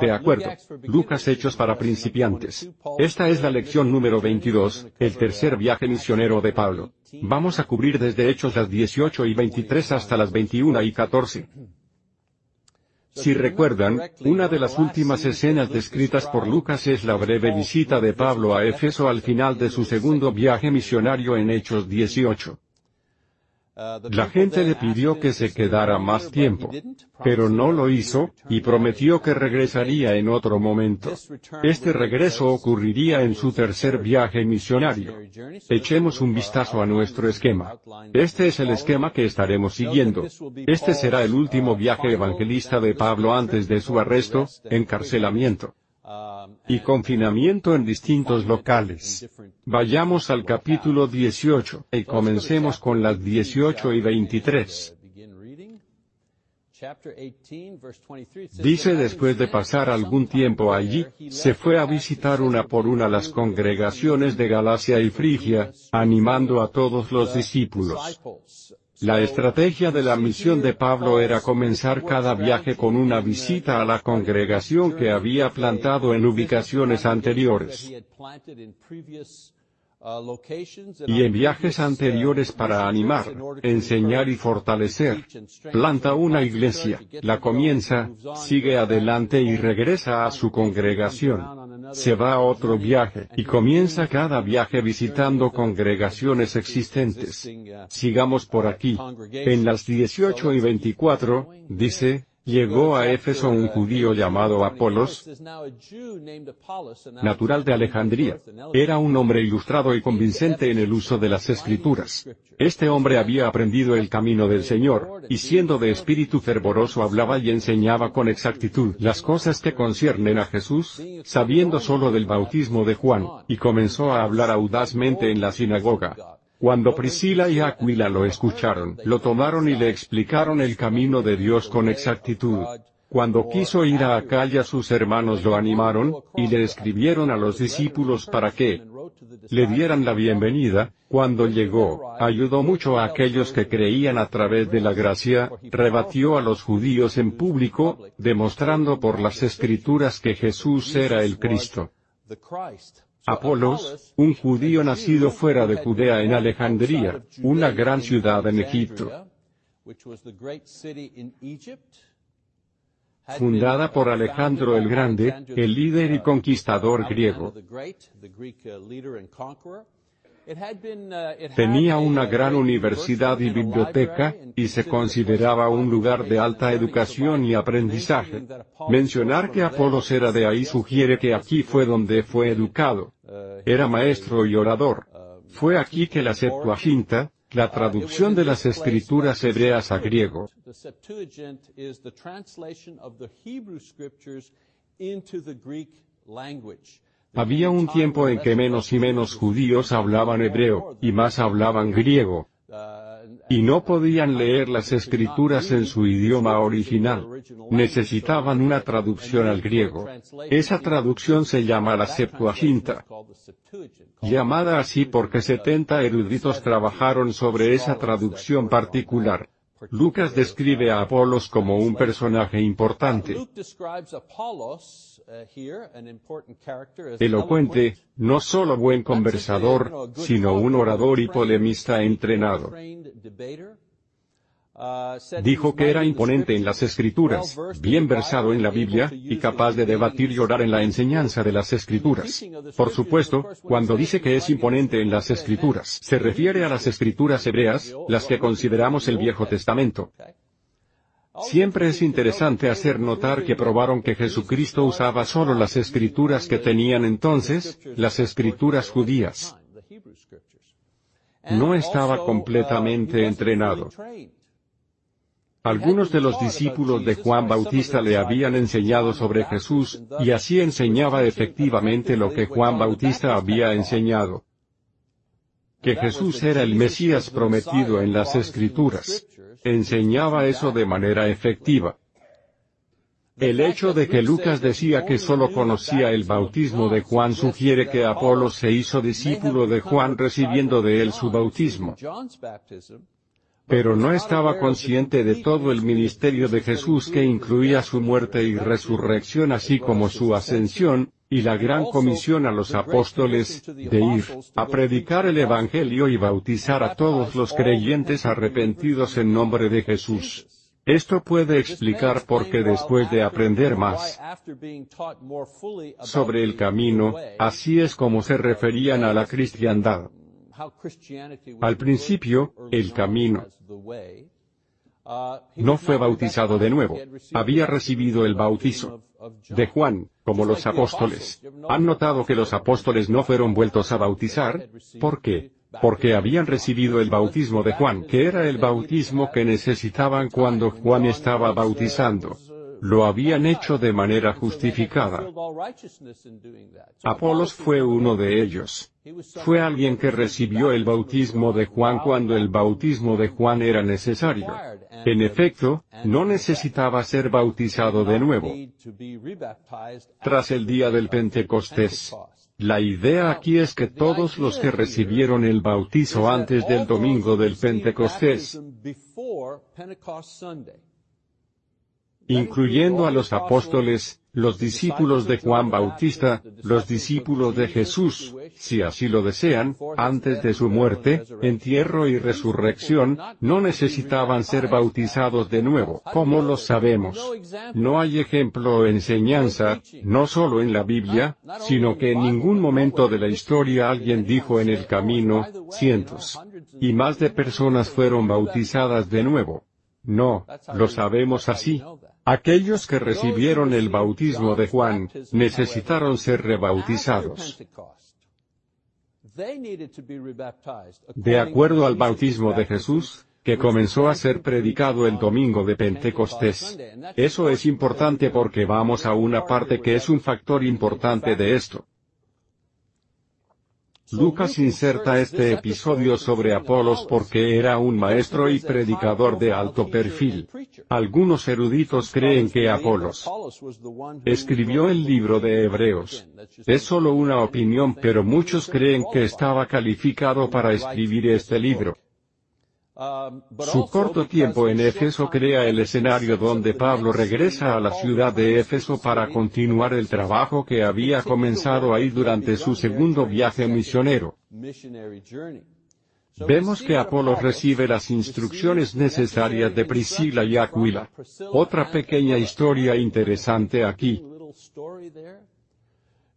De acuerdo. Lucas Hechos para principiantes. Esta es la lección número 22, el tercer viaje misionero de Pablo. Vamos a cubrir desde Hechos las 18 y 23 hasta las 21 y 14. Si recuerdan, una de las últimas escenas descritas por Lucas es la breve visita de Pablo a Éfeso al final de su segundo viaje misionario en Hechos 18. La gente le pidió que se quedara más tiempo, pero no lo hizo, y prometió que regresaría en otro momento. Este regreso ocurriría en su tercer viaje misionario. Echemos un vistazo a nuestro esquema. Este es el esquema que estaremos siguiendo. Este será el último viaje evangelista de Pablo antes de su arresto, encarcelamiento y confinamiento en distintos locales. Vayamos al capítulo 18 y comencemos con las 18 y 23. Dice después de pasar algún tiempo allí, se fue a visitar una por una las congregaciones de Galacia y Frigia, animando a todos los discípulos. La estrategia de la misión de Pablo era comenzar cada viaje con una visita a la congregación que había plantado en ubicaciones anteriores. Y en viajes anteriores para animar, enseñar y fortalecer. Planta una iglesia, la comienza, sigue adelante y regresa a su congregación. Se va a otro viaje, y comienza cada viaje visitando congregaciones existentes. Sigamos por aquí. En las 18 y 24, dice, Llegó a Éfeso un judío llamado Apolos, natural de Alejandría. Era un hombre ilustrado y convincente en el uso de las escrituras. Este hombre había aprendido el camino del Señor, y siendo de espíritu fervoroso hablaba y enseñaba con exactitud las cosas que conciernen a Jesús, sabiendo solo del bautismo de Juan, y comenzó a hablar audazmente en la sinagoga. Cuando Priscila y Aquila lo escucharon, lo tomaron y le explicaron el camino de Dios con exactitud. Cuando quiso ir a Acaya sus hermanos lo animaron, y le escribieron a los discípulos para que le dieran la bienvenida, cuando llegó, ayudó mucho a aquellos que creían a través de la gracia, rebatió a los judíos en público, demostrando por las escrituras que Jesús era el Cristo. Apolos, un judío nacido fuera de Judea en Alejandría, una gran ciudad en Egipto, fundada por Alejandro el Grande, el líder y conquistador griego. Tenía una gran universidad y biblioteca, y se consideraba un lugar de alta educación y aprendizaje. Mencionar que Apolos era de ahí sugiere que aquí fue donde fue educado. Era maestro y orador. Fue aquí que la Septuaginta, la traducción de las escrituras hebreas a griego, había un tiempo en que menos y menos judíos hablaban hebreo, y más hablaban griego. Y no podían leer las escrituras en su idioma original. Necesitaban una traducción al griego. Esa traducción se llama la Septuaginta. Llamada así porque 70 eruditos trabajaron sobre esa traducción particular. Lucas describe a Apolos como un personaje importante. Elocuente, no solo buen conversador, sino un orador y polemista entrenado. Dijo que era imponente en las escrituras, bien versado en la Biblia, y capaz de debatir y orar en la enseñanza de las escrituras. Por supuesto, cuando dice que es imponente en las escrituras, se refiere a las escrituras hebreas, las que consideramos el Viejo Testamento. Siempre es interesante hacer notar que probaron que Jesucristo usaba solo las escrituras que tenían entonces, las escrituras judías. No estaba completamente entrenado. Algunos de los discípulos de Juan Bautista le habían enseñado sobre Jesús, y así enseñaba efectivamente lo que Juan Bautista había enseñado. Que Jesús era el Mesías prometido en las Escrituras enseñaba eso de manera efectiva. El hecho de que Lucas decía que solo conocía el bautismo de Juan sugiere que Apolo se hizo discípulo de Juan recibiendo de él su bautismo. pero no estaba consciente de todo el ministerio de Jesús que incluía su muerte y resurrección así como su ascensión, y la gran comisión a los apóstoles, de ir, a predicar el Evangelio y bautizar a todos los creyentes arrepentidos en nombre de Jesús. Esto puede explicar por qué después de aprender más sobre el camino, así es como se referían a la cristiandad. Al principio, el camino no fue bautizado de nuevo, había recibido el bautizo de Juan, como los apóstoles. ¿Han notado que los apóstoles no fueron vueltos a bautizar? ¿Por qué? Porque habían recibido el bautismo de Juan, que era el bautismo que necesitaban cuando Juan estaba bautizando lo habían hecho de manera justificada. Apolos fue uno de ellos. Fue alguien que recibió el bautismo de Juan cuando el bautismo de Juan era necesario. En efecto, no necesitaba ser bautizado de nuevo. Tras el día del Pentecostés. La idea aquí es que todos los que recibieron el bautizo antes del domingo del Pentecostés incluyendo a los apóstoles, los discípulos de Juan Bautista, los discípulos de Jesús, si así lo desean, antes de su muerte, entierro y resurrección, no necesitaban ser bautizados de nuevo. ¿Cómo lo sabemos? No hay ejemplo o enseñanza, no solo en la Biblia, sino que en ningún momento de la historia alguien dijo en el camino, cientos y más de personas fueron bautizadas de nuevo. No, lo sabemos así. Aquellos que recibieron el bautismo de Juan, necesitaron ser rebautizados. De acuerdo al bautismo de Jesús, que comenzó a ser predicado el domingo de Pentecostés. Eso es importante porque vamos a una parte que es un factor importante de esto. Lucas inserta este episodio sobre Apolos porque era un maestro y predicador de alto perfil. Algunos eruditos creen que Apolos escribió el libro de Hebreos. Es solo una opinión pero muchos creen que estaba calificado para escribir este libro. Su corto tiempo en Éfeso crea el escenario donde Pablo regresa a la ciudad de Éfeso para continuar el trabajo que había comenzado ahí durante su segundo viaje misionero. Vemos que Apolo recibe las instrucciones necesarias de Priscila y Aquila. Otra pequeña historia interesante aquí.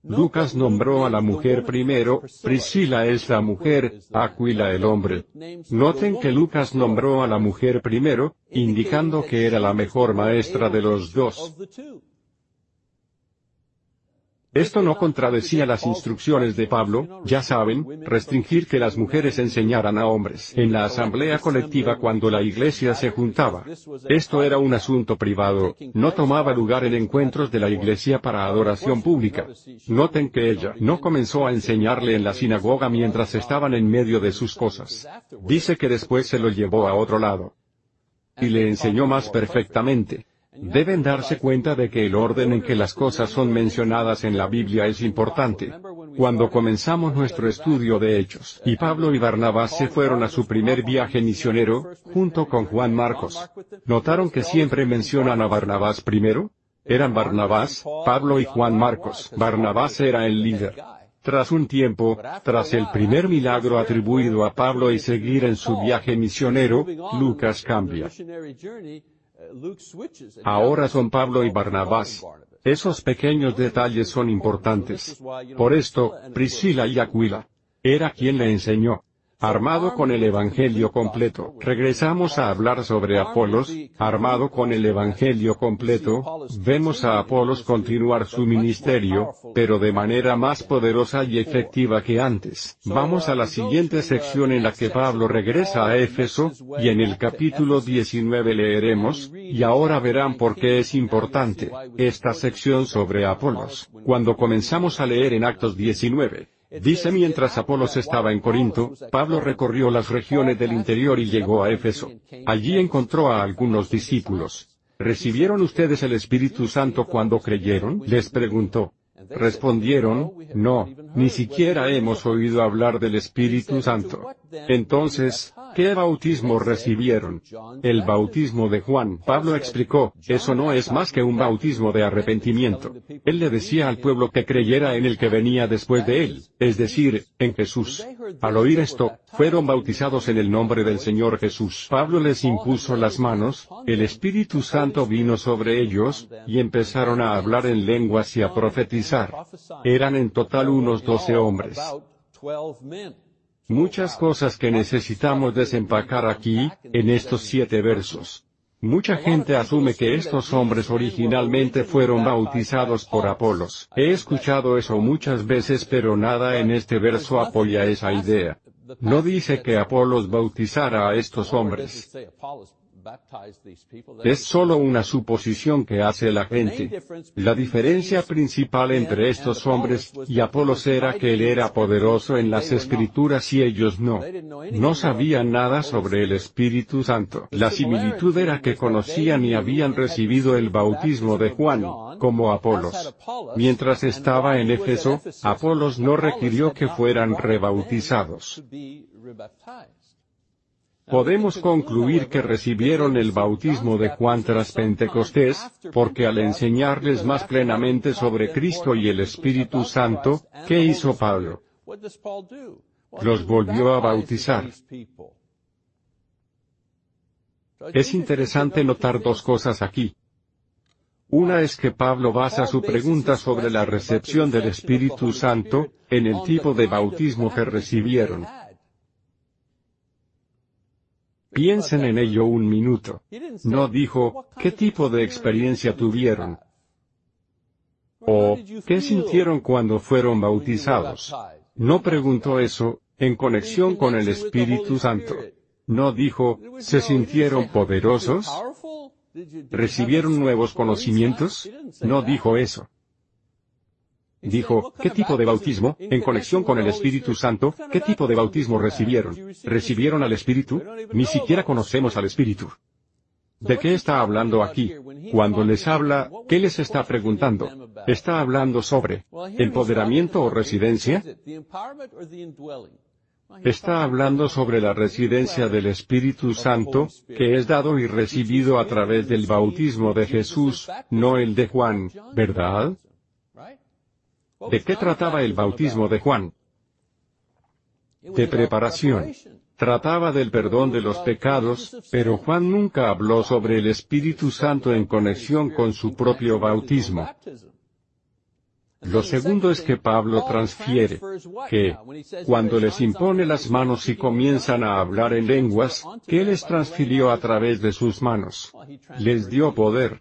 Lucas nombró a la mujer primero, Priscila es la mujer, Aquila el hombre. Noten que Lucas nombró a la mujer primero, indicando que era la mejor maestra de los dos. Esto no contradecía las instrucciones de Pablo, ya saben, restringir que las mujeres enseñaran a hombres en la asamblea colectiva cuando la iglesia se juntaba. Esto era un asunto privado, no tomaba lugar en encuentros de la iglesia para adoración pública. Noten que ella no comenzó a enseñarle en la sinagoga mientras estaban en medio de sus cosas. Dice que después se lo llevó a otro lado. Y le enseñó más perfectamente. Deben darse cuenta de que el orden en que las cosas son mencionadas en la Biblia es importante. Cuando comenzamos nuestro estudio de Hechos, y Pablo y Barnabás se fueron a su primer viaje misionero, junto con Juan Marcos. ¿Notaron que siempre mencionan a Barnabás primero? Eran Barnabás, Pablo y Juan Marcos. Barnabás era el líder. Tras un tiempo, tras el primer milagro atribuido a Pablo y seguir en su viaje misionero, Lucas cambia. Ahora son Pablo y Barnabás. Esos pequeños detalles son importantes. Por esto, Priscila y Aquila. Era quien le enseñó armado con el Evangelio completo. Regresamos a hablar sobre Apolos, armado con el Evangelio completo, vemos a Apolos continuar su ministerio, pero de manera más poderosa y efectiva que antes. Vamos a la siguiente sección en la que Pablo regresa a Éfeso, y en el capítulo 19 leeremos, y ahora verán por qué es importante, esta sección sobre Apolos. Cuando comenzamos a leer en Actos 19, Dice mientras Apolos estaba en Corinto, Pablo recorrió las regiones del interior y llegó a Éfeso. Allí encontró a algunos discípulos. ¿Recibieron ustedes el Espíritu Santo cuando creyeron? Les preguntó. Respondieron, no, ni siquiera hemos oído hablar del Espíritu Santo. Entonces, ¿Qué bautismo recibieron? El bautismo de Juan. Pablo explicó, eso no es más que un bautismo de arrepentimiento. Él le decía al pueblo que creyera en el que venía después de él, es decir, en Jesús. Al oír esto, fueron bautizados en el nombre del Señor Jesús. Pablo les impuso las manos, el Espíritu Santo vino sobre ellos, y empezaron a hablar en lenguas y a profetizar. Eran en total unos doce hombres. Muchas cosas que necesitamos desempacar aquí, en estos siete versos. Mucha gente asume que estos hombres originalmente fueron bautizados por Apolos. He escuchado eso muchas veces pero nada en este verso apoya esa idea. No dice que Apolos bautizara a estos hombres. Es solo una suposición que hace la gente. La diferencia principal entre estos hombres y Apolos era que él era poderoso en las escrituras y ellos no. No sabían nada sobre el Espíritu Santo. La similitud era que conocían y habían recibido el bautismo de Juan, como Apolos. Mientras estaba en Éfeso, Apolos no requirió que fueran rebautizados. Podemos concluir que recibieron el bautismo de Juan tras Pentecostés, porque al enseñarles más plenamente sobre Cristo y el Espíritu Santo, ¿qué hizo Pablo? Los volvió a bautizar. Es interesante notar dos cosas aquí. Una es que Pablo basa su pregunta sobre la recepción del Espíritu Santo, en el tipo de bautismo que recibieron. Piensen en ello un minuto. No dijo, ¿qué tipo de experiencia tuvieron? O, ¿qué sintieron cuando fueron bautizados? No preguntó eso, en conexión con el Espíritu Santo. No dijo, ¿se sintieron poderosos? ¿Recibieron nuevos conocimientos? No dijo eso. Dijo, ¿qué tipo de bautismo, en conexión con el Espíritu Santo, qué tipo de bautismo recibieron? ¿Recibieron al Espíritu? Ni siquiera conocemos al Espíritu. ¿De qué está hablando aquí? Cuando les habla, ¿qué les está preguntando? ¿Está hablando sobre empoderamiento o residencia? Está hablando sobre la residencia del Espíritu Santo, que es dado y recibido a través del bautismo de Jesús, no el de Juan, ¿verdad? ¿De qué trataba el bautismo de Juan? De preparación. Trataba del perdón de los pecados, pero Juan nunca habló sobre el Espíritu Santo en conexión con su propio bautismo. Lo segundo es que Pablo transfiere que, cuando les impone las manos y comienzan a hablar en lenguas, que les transfirió a través de sus manos. Les dio poder.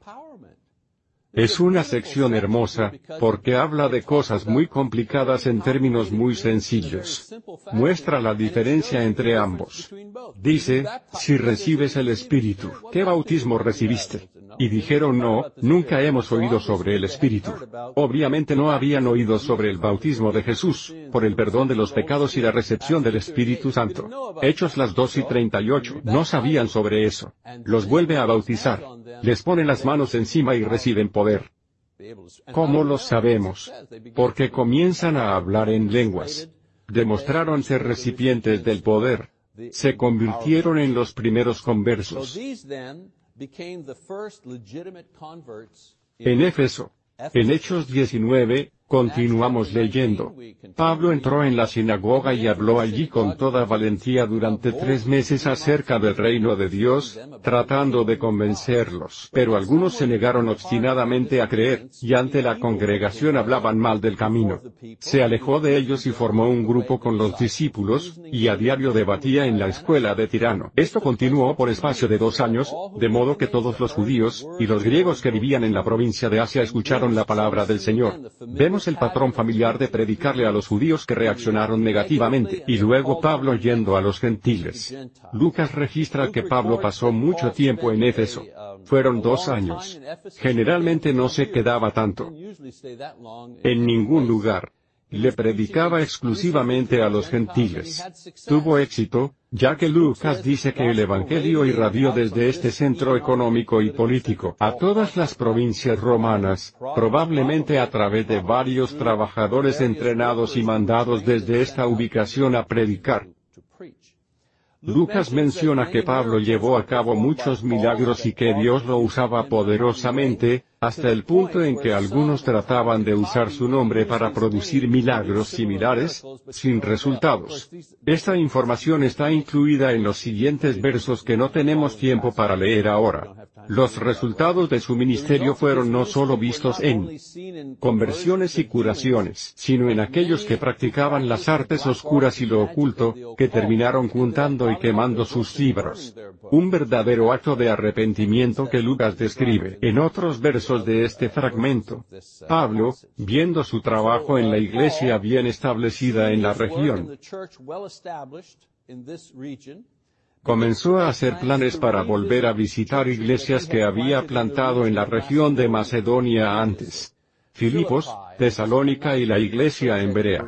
Es una sección hermosa, porque habla de cosas muy complicadas en términos muy sencillos. Muestra la diferencia entre ambos. Dice, si recibes el Espíritu, ¿qué bautismo recibiste? Y dijeron no, nunca hemos oído sobre el Espíritu. Obviamente no habían oído sobre el bautismo de Jesús, por el perdón de los pecados y la recepción del Espíritu Santo. Hechos las 2 y 38 no sabían sobre eso. Los vuelve a bautizar. Les pone las manos encima y reciben poder. ¿Cómo lo sabemos? Porque comienzan a hablar en lenguas. Demostraron ser recipientes del poder. Se convirtieron en los primeros conversos. En Éfeso, en Hechos 19, Continuamos leyendo. Pablo entró en la sinagoga y habló allí con toda valentía durante tres meses acerca del reino de Dios, tratando de convencerlos. Pero algunos se negaron obstinadamente a creer, y ante la congregación hablaban mal del camino. Se alejó de ellos y formó un grupo con los discípulos, y a diario debatía en la escuela de Tirano. Esto continuó por espacio de dos años, de modo que todos los judíos, y los griegos que vivían en la provincia de Asia escucharon la palabra del Señor el patrón familiar de predicarle a los judíos que reaccionaron negativamente, y luego Pablo yendo a los gentiles. Lucas registra que Pablo pasó mucho tiempo en Éfeso. Fueron dos años. Generalmente no se quedaba tanto. En ningún lugar. Le predicaba exclusivamente a los gentiles. Tuvo éxito, ya que Lucas dice que el Evangelio irradió desde este centro económico y político a todas las provincias romanas, probablemente a través de varios trabajadores entrenados y mandados desde esta ubicación a predicar. Lucas menciona que Pablo llevó a cabo muchos milagros y que Dios lo usaba poderosamente, hasta el punto en que algunos trataban de usar su nombre para producir milagros similares, sin resultados. Esta información está incluida en los siguientes versos que no tenemos tiempo para leer ahora. Los resultados de su ministerio fueron no solo vistos en conversiones y curaciones, sino en aquellos que practicaban las artes oscuras y lo oculto, que terminaron juntando y quemando sus libros. Un verdadero acto de arrepentimiento que Lucas describe en otros versos de este fragmento. Pablo, viendo su trabajo en la iglesia bien establecida en la región, comenzó a hacer planes para volver a visitar iglesias que había plantado en la región de Macedonia antes. Filipos, Tesalónica y la iglesia en Berea.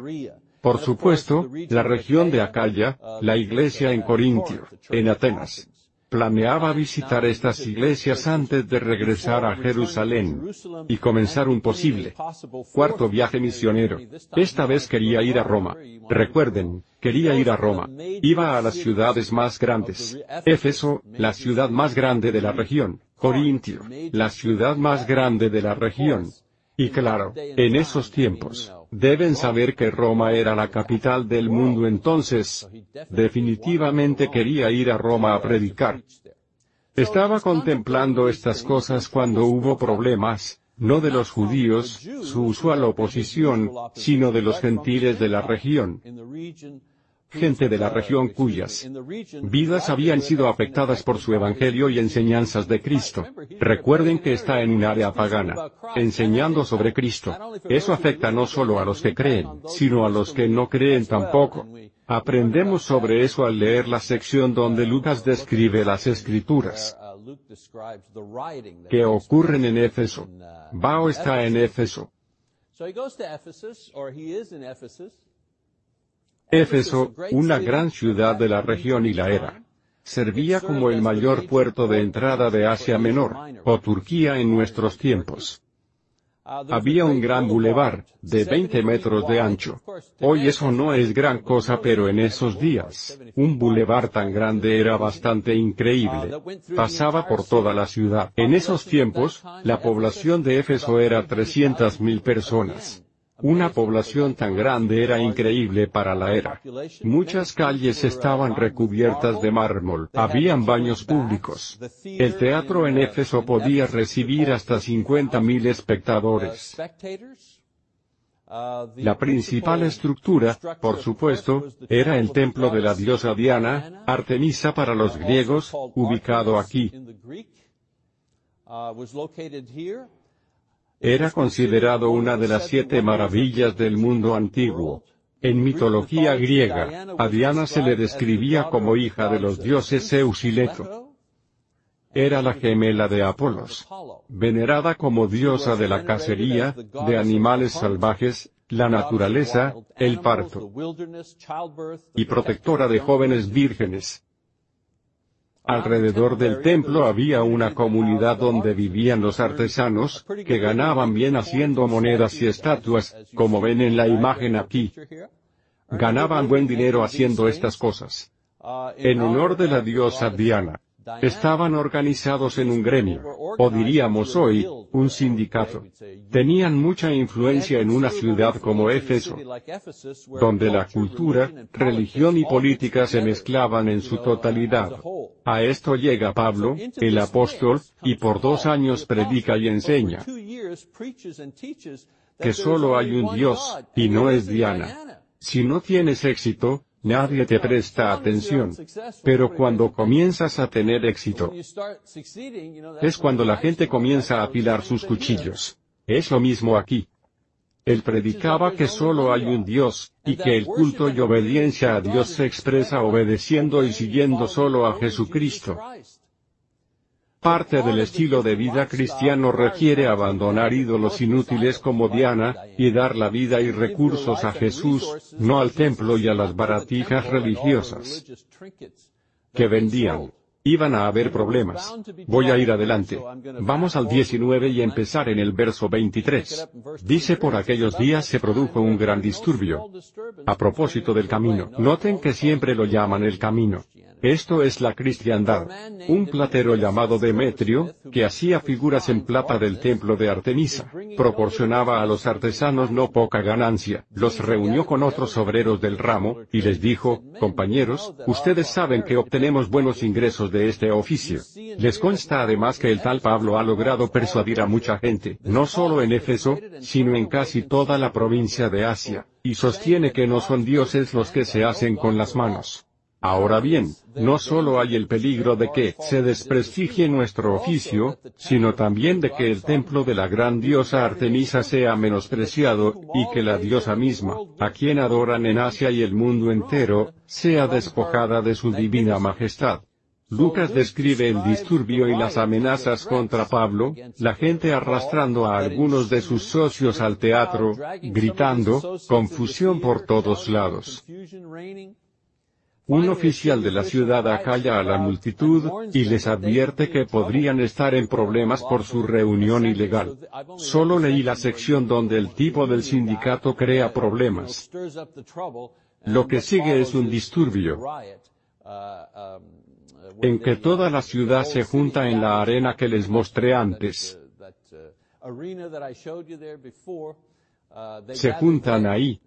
Por supuesto, la región de Acaya, la iglesia en Corintio, en Atenas. Planeaba visitar estas iglesias antes de regresar a Jerusalén y comenzar un posible cuarto viaje misionero. Esta vez quería ir a Roma. Recuerden, quería ir a Roma. Iba a las ciudades más grandes. Éfeso, la ciudad más grande de la región. Corintio, la ciudad más grande de la región. Y claro, en esos tiempos, deben saber que Roma era la capital del mundo entonces, definitivamente quería ir a Roma a predicar. Estaba contemplando estas cosas cuando hubo problemas, no de los judíos, su usual oposición, sino de los gentiles de la región gente de la región cuyas vidas habían sido afectadas por su evangelio y enseñanzas de Cristo. Recuerden que está en un área pagana, enseñando sobre Cristo. Eso afecta no solo a los que creen, sino a los que no creen tampoco. Aprendemos sobre eso al leer la sección donde Lucas describe las escrituras que ocurren en Éfeso. Bao está en Éfeso. Éfeso, una gran ciudad de la región y la era. Servía como el mayor puerto de entrada de Asia Menor, o Turquía en nuestros tiempos. Había un gran bulevar, de 20 metros de ancho. Hoy eso no es gran cosa pero en esos días, un bulevar tan grande era bastante increíble. Pasaba por toda la ciudad. En esos tiempos, la población de Éfeso era 300.000 personas. Una población tan grande era increíble para la era. Muchas calles estaban recubiertas de mármol, habían baños públicos. El teatro en Éfeso podía recibir hasta 50.000 espectadores. La principal estructura, por supuesto, era el templo de la diosa Diana, Artemisa para los griegos, ubicado aquí. Era considerado una de las siete maravillas del mundo antiguo. En mitología griega, a Diana se le describía como hija de los dioses Zeus y Leto. Era la gemela de Apolos, venerada como diosa de la cacería, de animales salvajes, la naturaleza, el parto, y protectora de jóvenes vírgenes. Alrededor del templo había una comunidad donde vivían los artesanos, que ganaban bien haciendo monedas y estatuas, como ven en la imagen aquí. Ganaban buen dinero haciendo estas cosas. En honor de la diosa Diana. Estaban organizados en un gremio, o diríamos hoy, un sindicato. Tenían mucha influencia en una ciudad como Éfeso, donde la cultura, religión y política se mezclaban en su totalidad. A esto llega Pablo, el apóstol, y por dos años predica y enseña que solo hay un Dios, y no es Diana. Si no tienes éxito, Nadie te presta atención. Pero cuando comienzas a tener éxito, es cuando la gente comienza a apilar sus cuchillos. Es lo mismo aquí. Él predicaba que solo hay un Dios, y que el culto y obediencia a Dios se expresa obedeciendo y siguiendo solo a Jesucristo. Parte del estilo de vida cristiano requiere abandonar ídolos inútiles como Diana, y dar la vida y recursos a Jesús, no al templo y a las baratijas religiosas que vendían. Iban a haber problemas. Voy a ir adelante. Vamos al 19 y empezar en el verso 23. Dice por aquellos días se produjo un gran disturbio. A propósito del camino, noten que siempre lo llaman el camino. Esto es la cristiandad. Un platero llamado Demetrio, que hacía figuras en plata del templo de Artemisa, proporcionaba a los artesanos no poca ganancia, los reunió con otros obreros del ramo, y les dijo, compañeros, ustedes saben que obtenemos buenos ingresos de este oficio. Les consta además que el tal Pablo ha logrado persuadir a mucha gente, no solo en Éfeso, sino en casi toda la provincia de Asia, y sostiene que no son dioses los que se hacen con las manos Ahora bien, no solo hay el peligro de que se desprestigie nuestro oficio, sino también de que el templo de la gran diosa Artemisa sea menospreciado, y que la diosa misma, a quien adoran en Asia y el mundo entero, sea despojada de su divina majestad. Lucas describe el disturbio y las amenazas contra Pablo, la gente arrastrando a algunos de sus socios al teatro, gritando, confusión por todos lados. Un oficial de la ciudad acalla a la multitud, y les advierte que podrían estar en problemas por su reunión ilegal. Solo leí la sección donde el tipo del sindicato crea problemas. Lo que sigue es un disturbio en que toda la ciudad se junta en la arena que les mostré antes. Se juntan ahí.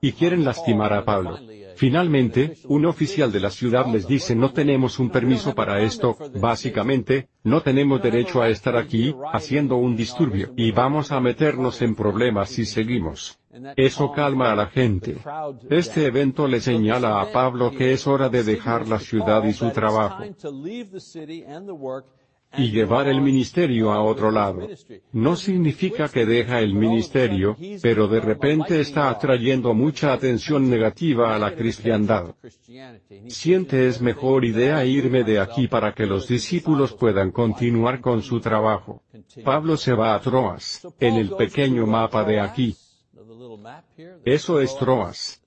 Y quieren lastimar a Pablo. Finalmente, un oficial de la ciudad les dice no tenemos un permiso para esto, básicamente, no tenemos derecho a estar aquí, haciendo un disturbio, y vamos a meternos en problemas si seguimos. Eso calma a la gente. Este evento le señala a Pablo que es hora de dejar la ciudad y su trabajo y llevar el ministerio a otro lado. No significa que deja el ministerio, pero de repente está atrayendo mucha atención negativa a la cristiandad. Siente es mejor idea irme de aquí para que los discípulos puedan continuar con su trabajo. Pablo se va a Troas, en el pequeño mapa de aquí. Eso es Troas.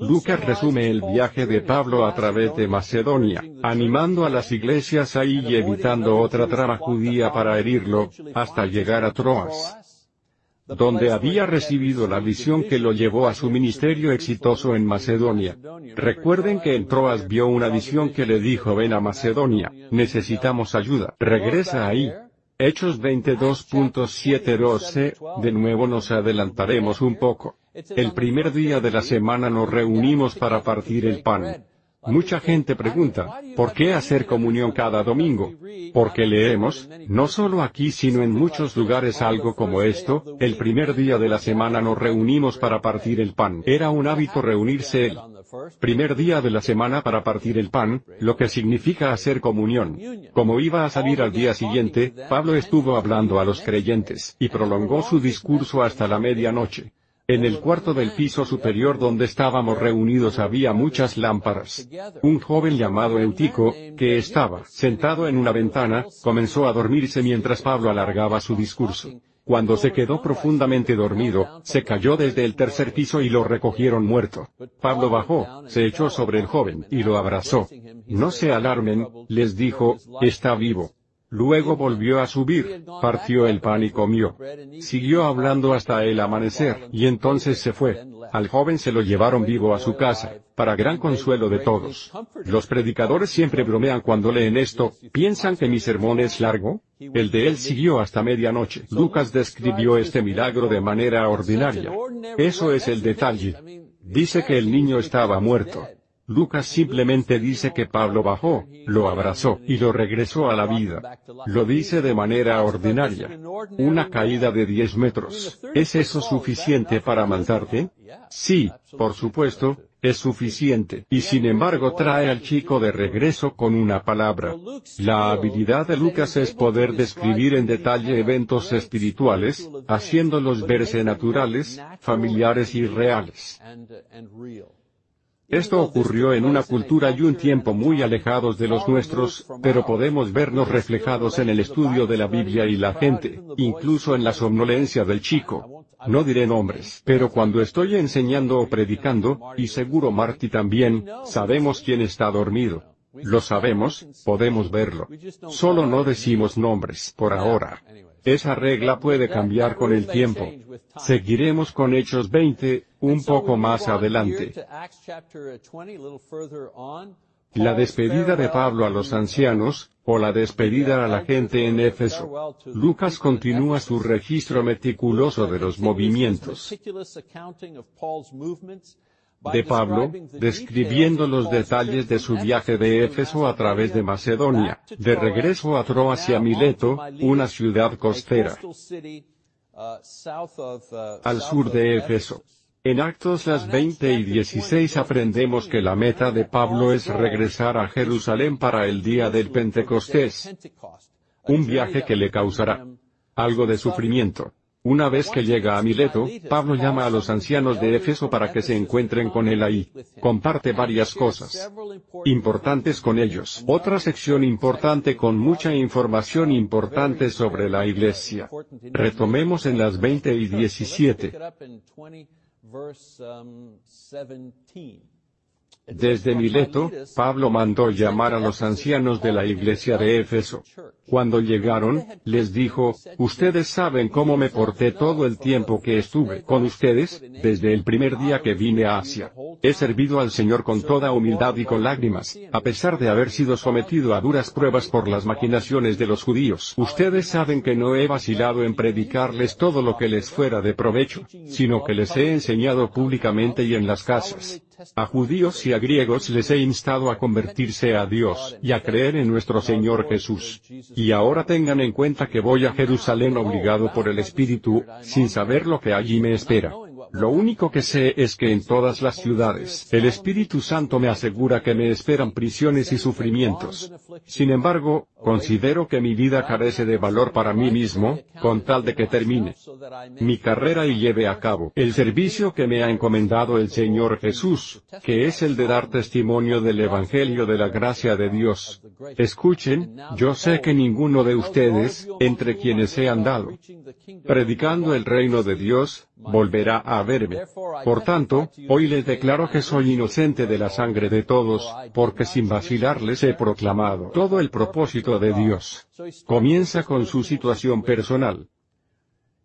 Lucas resume el viaje de Pablo a través de Macedonia, animando a las iglesias ahí y evitando otra trama judía para herirlo, hasta llegar a Troas, donde había recibido la visión que lo llevó a su ministerio exitoso en Macedonia. Recuerden que en Troas vio una visión que le dijo ven a Macedonia, necesitamos ayuda. Regresa ahí, Hechos 22.712, de nuevo nos adelantaremos un poco. El primer día de la semana nos reunimos para partir el pan. Mucha gente pregunta, ¿por qué hacer comunión cada domingo? Porque leemos, no solo aquí sino en muchos lugares algo como esto, el primer día de la semana nos reunimos para partir el pan. Era un hábito reunirse el primer día de la semana para partir el pan, lo que significa hacer comunión. Como iba a salir al día siguiente, Pablo estuvo hablando a los creyentes, y prolongó su discurso hasta la medianoche. En el cuarto del piso superior donde estábamos reunidos había muchas lámparas. Un joven llamado Eutico, que estaba sentado en una ventana, comenzó a dormirse mientras Pablo alargaba su discurso. Cuando se quedó profundamente dormido, se cayó desde el tercer piso y lo recogieron muerto. Pablo bajó, se echó sobre el joven, y lo abrazó. No se alarmen, les dijo, está vivo. Luego volvió a subir, partió el pan y comió. Siguió hablando hasta el amanecer, y entonces se fue. Al joven se lo llevaron vivo a su casa, para gran consuelo de todos. Los predicadores siempre bromean cuando leen esto, ¿piensan que mi sermón es largo? El de él siguió hasta medianoche. Lucas describió este milagro de manera ordinaria. Eso es el detalle. Dice que el niño estaba muerto. Lucas simplemente dice que Pablo bajó, lo abrazó, y lo regresó a la vida. Lo dice de manera ordinaria. Una caída de 10 metros. ¿Es eso suficiente para matarte? Sí, por supuesto, es suficiente. Y sin embargo trae al chico de regreso con una palabra. La habilidad de Lucas es poder describir en detalle eventos espirituales, haciéndolos verse naturales, familiares y reales. Esto ocurrió en una cultura y un tiempo muy alejados de los nuestros, pero podemos vernos reflejados en el estudio de la Biblia y la gente, incluso en la somnolencia del chico. no diré nombres, pero cuando estoy enseñando o predicando, y seguro Marty también, sabemos quién está dormido. Lo sabemos, podemos verlo. Solo no decimos nombres por ahora. Esa regla puede cambiar con el tiempo. Seguiremos con Hechos 20, un poco más adelante. La despedida de Pablo a los ancianos, o la despedida a la gente en Éfeso. Lucas continúa su registro meticuloso de los movimientos de Pablo, describiendo los detalles de su viaje de Éfeso a través de Macedonia, de regreso a Troas y a Mileto, una ciudad costera, al sur de Éfeso. En Actos las 20 y 16 aprendemos que la meta de Pablo es regresar a Jerusalén para el día del Pentecostés, un viaje que le causará algo de sufrimiento. Una vez que llega a Mileto, Pablo llama a los ancianos de Éfeso para que se encuentren con él ahí. Comparte varias cosas importantes con ellos. Otra sección importante con mucha información importante sobre la iglesia. Retomemos en las 20 y 17. Desde Mileto, Pablo mandó llamar a los ancianos de la iglesia de Éfeso. Cuando llegaron, les dijo, ustedes saben cómo me porté todo el tiempo que estuve con ustedes, desde el primer día que vine a Asia. He servido al Señor con toda humildad y con lágrimas, a pesar de haber sido sometido a duras pruebas por las maquinaciones de los judíos. Ustedes saben que no he vacilado en predicarles todo lo que les fuera de provecho, sino que les he enseñado públicamente y en las casas. A judíos y a griegos les he instado a convertirse a Dios y a creer en nuestro Señor Jesús. Y ahora tengan en cuenta que voy a Jerusalén obligado por el Espíritu, sin saber lo que allí me espera. Lo único que sé es que en todas las ciudades, el Espíritu Santo me asegura que me esperan prisiones y sufrimientos. Sin embargo, considero que mi vida carece de valor para mí mismo, con tal de que termine mi carrera y lleve a cabo el servicio que me ha encomendado el Señor Jesús, que es el de dar testimonio del Evangelio de la gracia de Dios. Escuchen, yo sé que ninguno de ustedes, entre quienes he andado, predicando el reino de Dios, volverá a verme. Por tanto, hoy les declaro que soy inocente de la sangre de todos, porque sin vacilar les he proclamado todo el propósito de Dios. Comienza con su situación personal.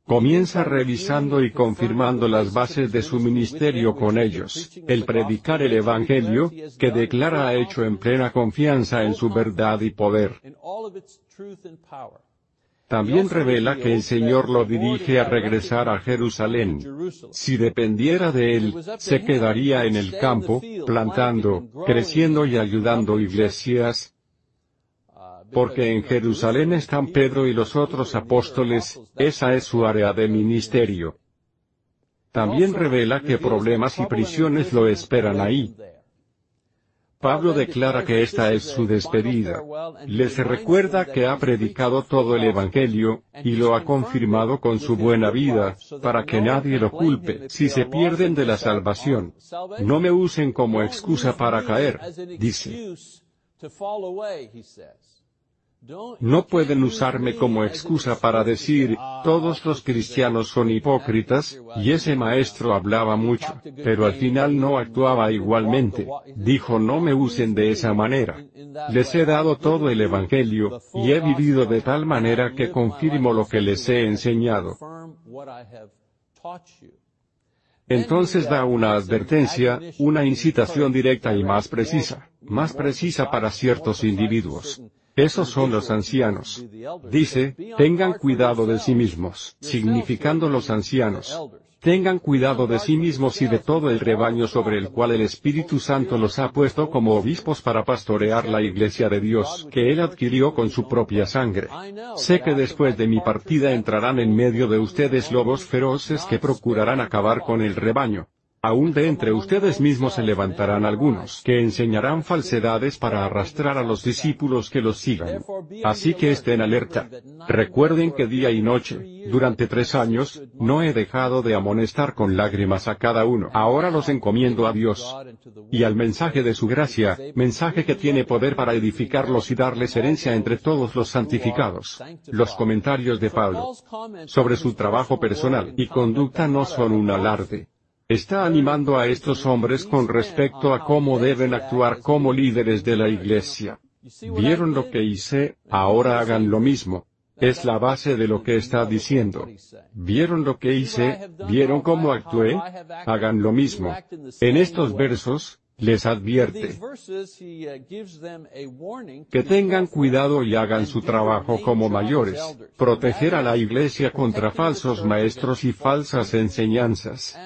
Comienza revisando y confirmando las bases de su ministerio con ellos, el predicar el Evangelio, que declara ha hecho en plena confianza en su verdad y poder. También revela que el Señor lo dirige a regresar a Jerusalén. Si dependiera de él, se quedaría en el campo, plantando, creciendo y ayudando iglesias, porque en Jerusalén están Pedro y los otros apóstoles, esa es su área de ministerio. También revela que problemas y prisiones lo esperan ahí. Pablo declara que esta es su despedida. Les recuerda que ha predicado todo el Evangelio, y lo ha confirmado con su buena vida, para que nadie lo culpe si se pierden de la salvación. No me usen como excusa para caer, dice. No pueden usarme como excusa para decir, todos los cristianos son hipócritas, y ese maestro hablaba mucho, pero al final no actuaba igualmente. Dijo no me usen de esa manera. Les he dado todo el Evangelio, y he vivido de tal manera que confirmo lo que les he enseñado. Entonces da una advertencia, una incitación directa y más precisa, más precisa para ciertos individuos. Esos son los ancianos. Dice, tengan cuidado de sí mismos, significando los ancianos. Tengan cuidado de sí mismos y de todo el rebaño sobre el cual el Espíritu Santo los ha puesto como obispos para pastorear la iglesia de Dios, que Él adquirió con su propia sangre. Sé que después de mi partida entrarán en medio de ustedes lobos feroces que procurarán acabar con el rebaño. Aún de entre ustedes mismos se levantarán algunos que enseñarán falsedades para arrastrar a los discípulos que los sigan. Así que estén alerta. Recuerden que día y noche, durante tres años, no he dejado de amonestar con lágrimas a cada uno. Ahora los encomiendo a Dios y al mensaje de su gracia, mensaje que tiene poder para edificarlos y darles herencia entre todos los santificados. Los comentarios de Pablo sobre su trabajo personal y conducta no son un alarde está animando a estos hombres con respecto a cómo deben actuar como líderes de la iglesia. Vieron lo que hice, ahora hagan lo mismo. Es la base de lo que está diciendo. Vieron lo que hice, vieron cómo actué, hagan lo mismo. En estos versos, les advierte que tengan cuidado y hagan su trabajo como mayores, proteger a la iglesia contra falsos maestros y falsas enseñanzas.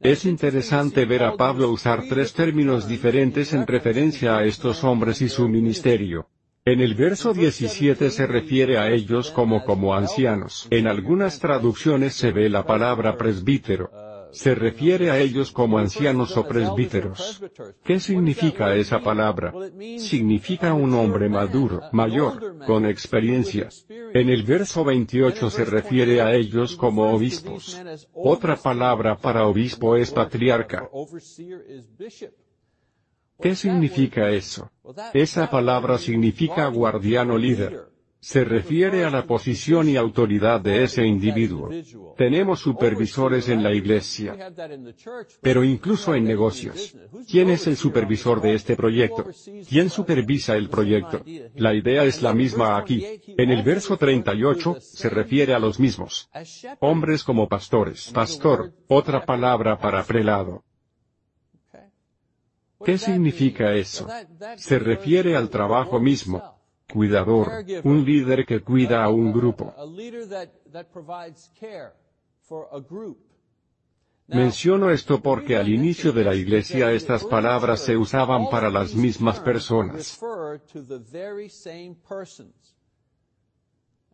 Es interesante ver a Pablo usar tres términos diferentes en referencia a estos hombres y su ministerio. En el verso 17 se refiere a ellos como como ancianos. En algunas traducciones se ve la palabra presbítero se refiere a ellos como ancianos o presbíteros. ¿Qué significa esa palabra? Significa un hombre maduro, mayor, con experiencia. En el verso 28 se refiere a ellos como obispos. Otra palabra para obispo es patriarca. ¿Qué significa eso? Esa palabra significa guardiano líder se refiere a la posición y autoridad de ese individuo. Tenemos supervisores en la iglesia, pero incluso en negocios. ¿Quién es el supervisor de este proyecto? ¿Quién supervisa el proyecto? La idea es la misma aquí. En el verso 38, se refiere a los mismos. Hombres como pastores. Pastor, otra palabra para prelado. ¿Qué significa eso? Se refiere al trabajo mismo cuidador, un líder que cuida a un grupo. Menciono esto porque al inicio de la iglesia estas palabras se usaban para las mismas personas.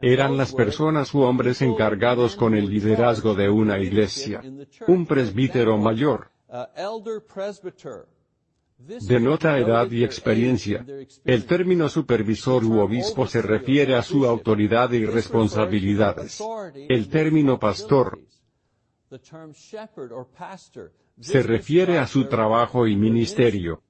Eran las personas u hombres encargados con el liderazgo de una iglesia. Un presbítero mayor denota edad y experiencia. El término supervisor u obispo se refiere a su autoridad y responsabilidades. El término pastor se refiere a su trabajo y ministerio.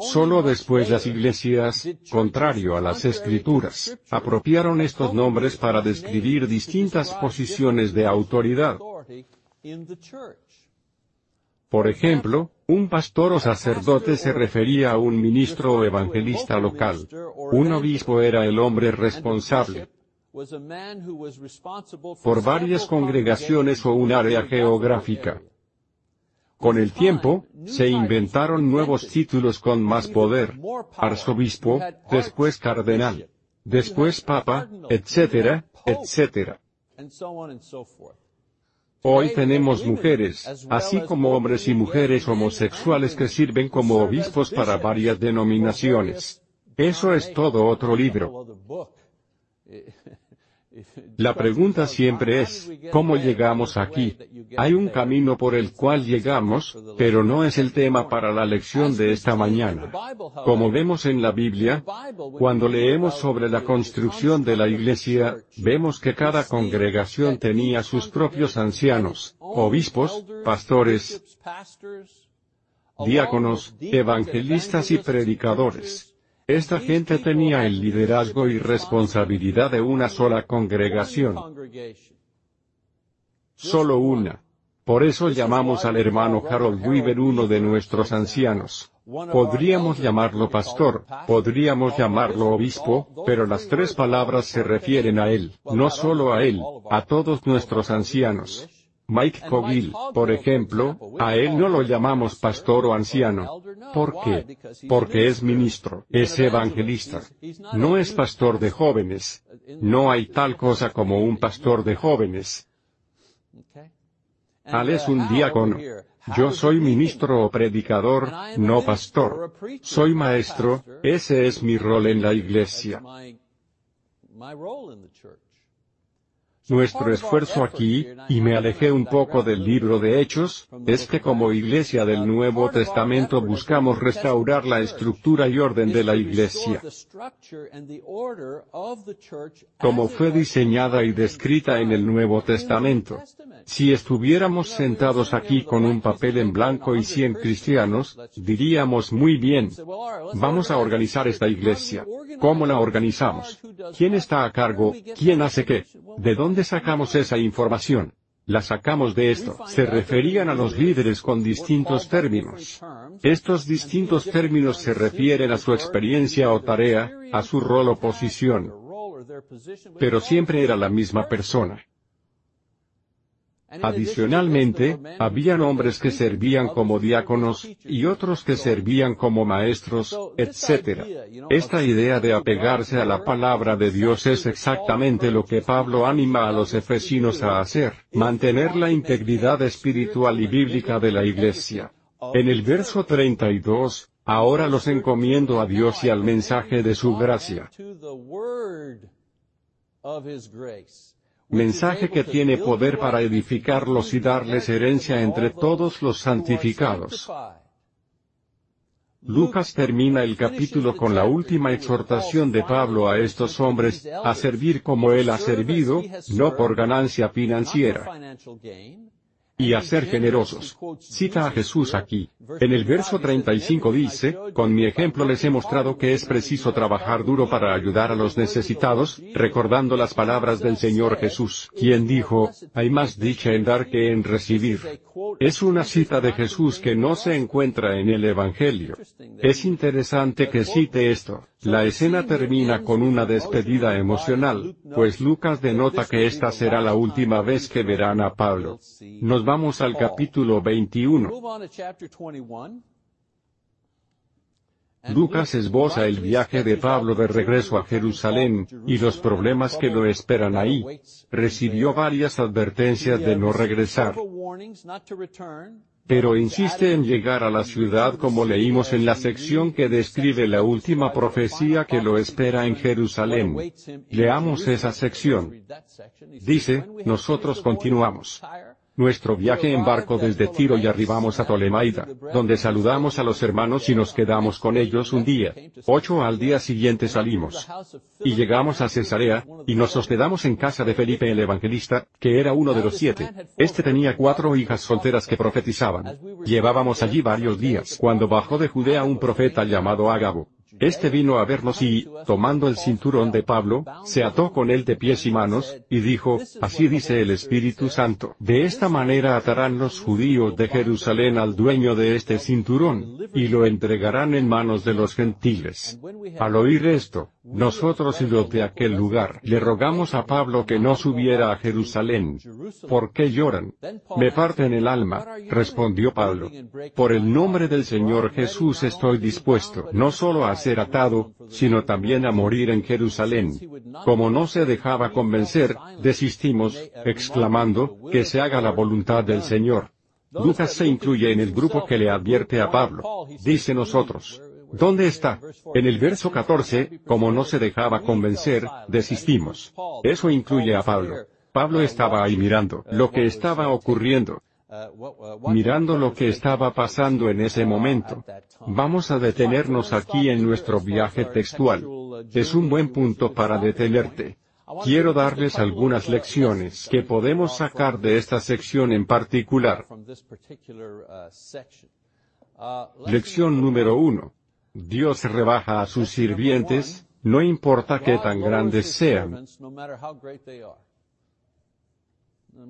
Solo después las iglesias, contrario a las escrituras, apropiaron estos nombres para describir distintas posiciones de autoridad. Por ejemplo, un pastor o sacerdote se refería a un ministro o evangelista local. Un obispo era el hombre responsable por varias congregaciones o un área geográfica. Con el tiempo, se inventaron nuevos títulos con más poder. Arzobispo, después cardenal, después papa, etcétera, etcétera. Hoy tenemos mujeres, así como hombres y mujeres homosexuales que sirven como obispos para varias denominaciones. Eso es todo otro libro. La pregunta siempre es, ¿cómo llegamos aquí? Hay un camino por el cual llegamos, pero no es el tema para la lección de esta mañana. Como vemos en la Biblia, cuando leemos sobre la construcción de la iglesia, vemos que cada congregación tenía sus propios ancianos, obispos, pastores, diáconos, evangelistas y predicadores. Esta gente tenía el liderazgo y responsabilidad de una sola congregación. Solo una. Por eso llamamos al hermano Harold Weaver uno de nuestros ancianos. Podríamos llamarlo pastor, podríamos llamarlo obispo, pero las tres palabras se refieren a él, no solo a él, a todos nuestros ancianos. Mike Cogill, por ejemplo, a él no lo llamamos pastor o anciano. ¿Por qué? Porque es ministro, es evangelista. No es pastor de jóvenes. No hay tal cosa como un pastor de jóvenes. Al es un diácono. Yo soy ministro o predicador, no pastor. Soy maestro, ese es mi rol en la iglesia. Nuestro esfuerzo aquí, y me alejé un poco del libro de Hechos, es que como iglesia del Nuevo Testamento buscamos restaurar la estructura y orden de la iglesia, como fue diseñada y descrita en el Nuevo Testamento. Si estuviéramos sentados aquí con un papel en blanco y cien cristianos, diríamos muy bien, vamos a organizar esta iglesia. ¿Cómo la organizamos? ¿Quién está a cargo? ¿Quién hace qué? ¿De dónde sacamos esa información? La sacamos de esto. Se referían a los líderes con distintos términos. Estos distintos términos se refieren a su experiencia o tarea, a su rol o posición. Pero siempre era la misma persona. Adicionalmente, habían hombres que servían como diáconos, y otros que servían como maestros, etc. Esta idea de apegarse a la palabra de Dios es exactamente lo que Pablo anima a los efesinos a hacer, mantener la integridad espiritual y bíblica de la iglesia. En el verso 32, ahora los encomiendo a Dios y al mensaje de su gracia mensaje que tiene poder para edificarlos y darles herencia entre todos los santificados. Lucas termina el capítulo con la última exhortación de Pablo a estos hombres, a servir como él ha servido, no por ganancia financiera, y a ser generosos. Cita a Jesús aquí. En el verso 35 dice, con mi ejemplo les he mostrado que es preciso trabajar duro para ayudar a los necesitados, recordando las palabras del Señor Jesús, quien dijo, hay más dicha en dar que en recibir. Es una cita de Jesús que no se encuentra en el Evangelio. Es interesante que cite esto. La escena termina con una despedida emocional, pues Lucas denota que esta será la última vez que verán a Pablo. Nos vamos al capítulo 21. Lucas esboza el viaje de Pablo de regreso a Jerusalén, y los problemas que lo esperan ahí. Recibió varias advertencias de no regresar pero insiste en llegar a la ciudad como leímos en la sección que describe la última profecía que lo espera en Jerusalén. Leamos esa sección. Dice, nosotros continuamos nuestro viaje en barco desde Tiro y arribamos a Tolemaida, donde saludamos a los hermanos y nos quedamos con ellos un día. Ocho al día siguiente salimos. Y llegamos a Cesarea, y nos hospedamos en casa de Felipe el Evangelista, que era uno de los siete. Este tenía cuatro hijas solteras que profetizaban. Llevábamos allí varios días cuando bajó de Judea un profeta llamado Ágabo. Este vino a vernos y, tomando el cinturón de Pablo, se ató con él de pies y manos, y dijo, Así dice el Espíritu Santo, de esta manera atarán los judíos de Jerusalén al dueño de este cinturón, y lo entregarán en manos de los gentiles. Al oír esto, nosotros y los de aquel lugar le rogamos a Pablo que no subiera a Jerusalén. ¿Por qué lloran? Me parten el alma, respondió Pablo. Por el nombre del Señor Jesús estoy dispuesto no solo a ser atado, sino también a morir en Jerusalén. Como no se dejaba convencer, desistimos, exclamando, que se haga la voluntad del Señor. Lucas se incluye en el grupo que le advierte a Pablo. Dice nosotros, ¿Dónde está? En el verso 14, como no se dejaba convencer, desistimos. Eso incluye a Pablo. Pablo estaba ahí mirando lo que estaba ocurriendo. Mirando lo que estaba pasando en ese momento. Vamos a detenernos aquí en nuestro viaje textual. Es un buen punto para detenerte. Quiero darles algunas lecciones que podemos sacar de esta sección en particular. Lección número uno. Dios rebaja a sus sirvientes, no importa qué tan grandes sean.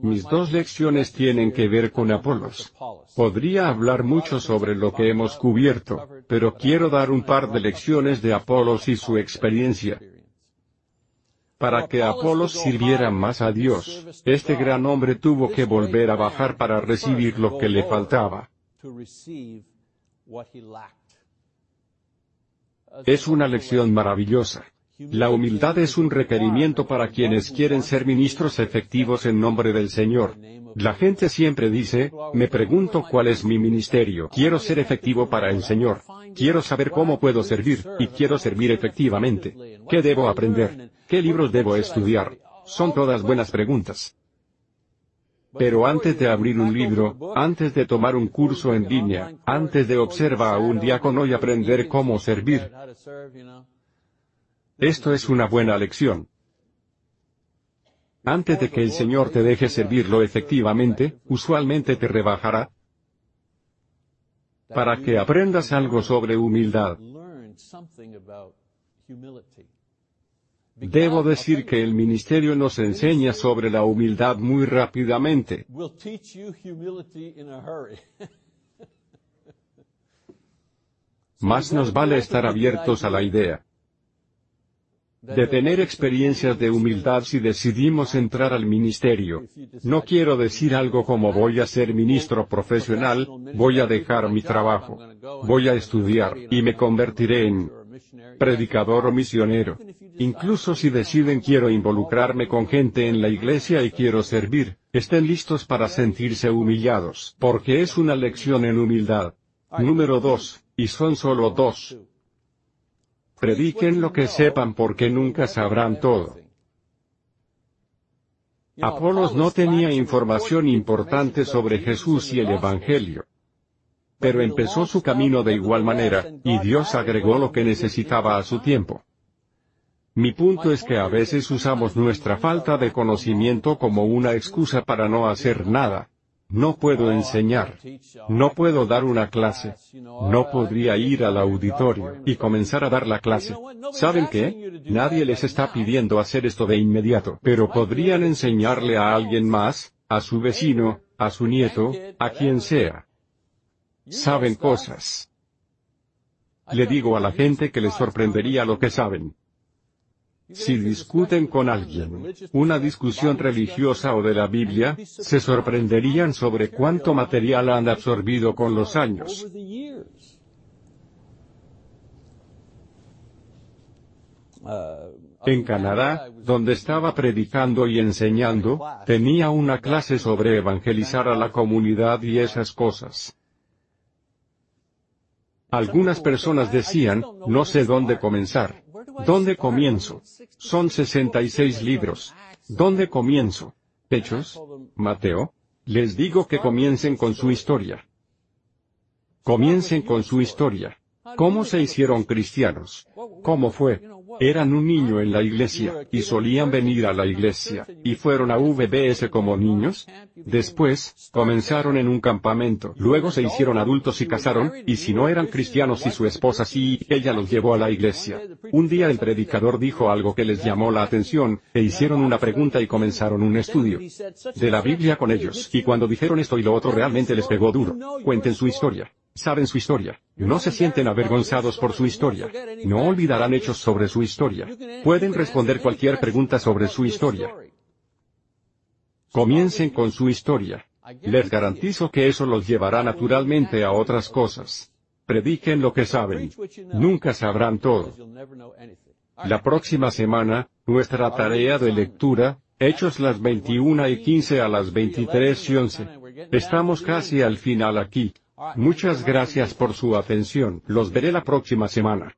Mis dos lecciones tienen que ver con Apolos. Podría hablar mucho sobre lo que hemos cubierto, pero quiero dar un par de lecciones de Apolos y su experiencia. Para que Apolos sirviera más a Dios, este gran hombre tuvo que volver a bajar para recibir lo que le faltaba. Es una lección maravillosa. La humildad es un requerimiento para quienes quieren ser ministros efectivos en nombre del Señor. La gente siempre dice, me pregunto cuál es mi ministerio. Quiero ser efectivo para el Señor. Quiero saber cómo puedo servir, y quiero servir efectivamente. ¿Qué debo aprender? ¿Qué libros debo estudiar? Son todas buenas preguntas. Pero antes de abrir un libro, antes de tomar un curso en línea, antes de observar a un diácono y aprender cómo servir, esto es una buena lección. Antes de que el Señor te deje servirlo efectivamente, usualmente te rebajará, para que aprendas algo sobre humildad. Debo decir que el ministerio nos enseña sobre la humildad muy rápidamente. Más nos vale estar abiertos a la idea de tener experiencias de humildad si decidimos entrar al ministerio. No quiero decir algo como voy a ser ministro profesional, voy a dejar mi trabajo, voy a estudiar y me convertiré en predicador o misionero. Incluso si deciden quiero involucrarme con gente en la iglesia y quiero servir, estén listos para sentirse humillados, porque es una lección en humildad. Número 2, y son solo dos. Prediquen lo que sepan porque nunca sabrán todo. Apolos no tenía información importante sobre Jesús y el Evangelio. Pero empezó su camino de igual manera, y Dios agregó lo que necesitaba a su tiempo. Mi punto es que a veces usamos nuestra falta de conocimiento como una excusa para no hacer nada. No puedo enseñar. No puedo dar una clase. No podría ir al auditorio y comenzar a dar la clase. ¿Saben qué? Nadie les está pidiendo hacer esto de inmediato, pero podrían enseñarle a alguien más, a su vecino, a su nieto, a quien sea. Saben cosas. Le digo a la gente que les sorprendería lo que saben. Si discuten con alguien, una discusión religiosa o de la Biblia, se sorprenderían sobre cuánto material han absorbido con los años. En Canadá, donde estaba predicando y enseñando, tenía una clase sobre evangelizar a la comunidad y esas cosas. Algunas personas decían, no sé dónde comenzar. ¿Dónde comienzo? Son 66 libros. ¿Dónde comienzo? ¿Hechos? ¿Mateo? Les digo que comiencen con su historia. Comiencen con su historia. ¿Cómo se hicieron cristianos? ¿Cómo fue? Eran un niño en la iglesia, y solían venir a la iglesia, y fueron a VBS como niños. Después, comenzaron en un campamento, luego se hicieron adultos y casaron, y si no eran cristianos y su esposa sí, ella los llevó a la iglesia. Un día el predicador dijo algo que les llamó la atención, e hicieron una pregunta y comenzaron un estudio de la Biblia con ellos, y cuando dijeron esto y lo otro realmente les pegó duro. Cuenten su historia. Saben su historia. No se sienten avergonzados por su historia. No olvidarán hechos sobre su historia. Pueden responder cualquier pregunta sobre su historia. Comiencen con su historia. Les garantizo que eso los llevará naturalmente a otras cosas. Prediquen lo que saben. Nunca sabrán todo. La próxima semana, nuestra tarea de lectura, Hechos las 21 y 15 a las 23 y 11. Estamos casi al final aquí. Muchas gracias por su atención. Los veré la próxima semana.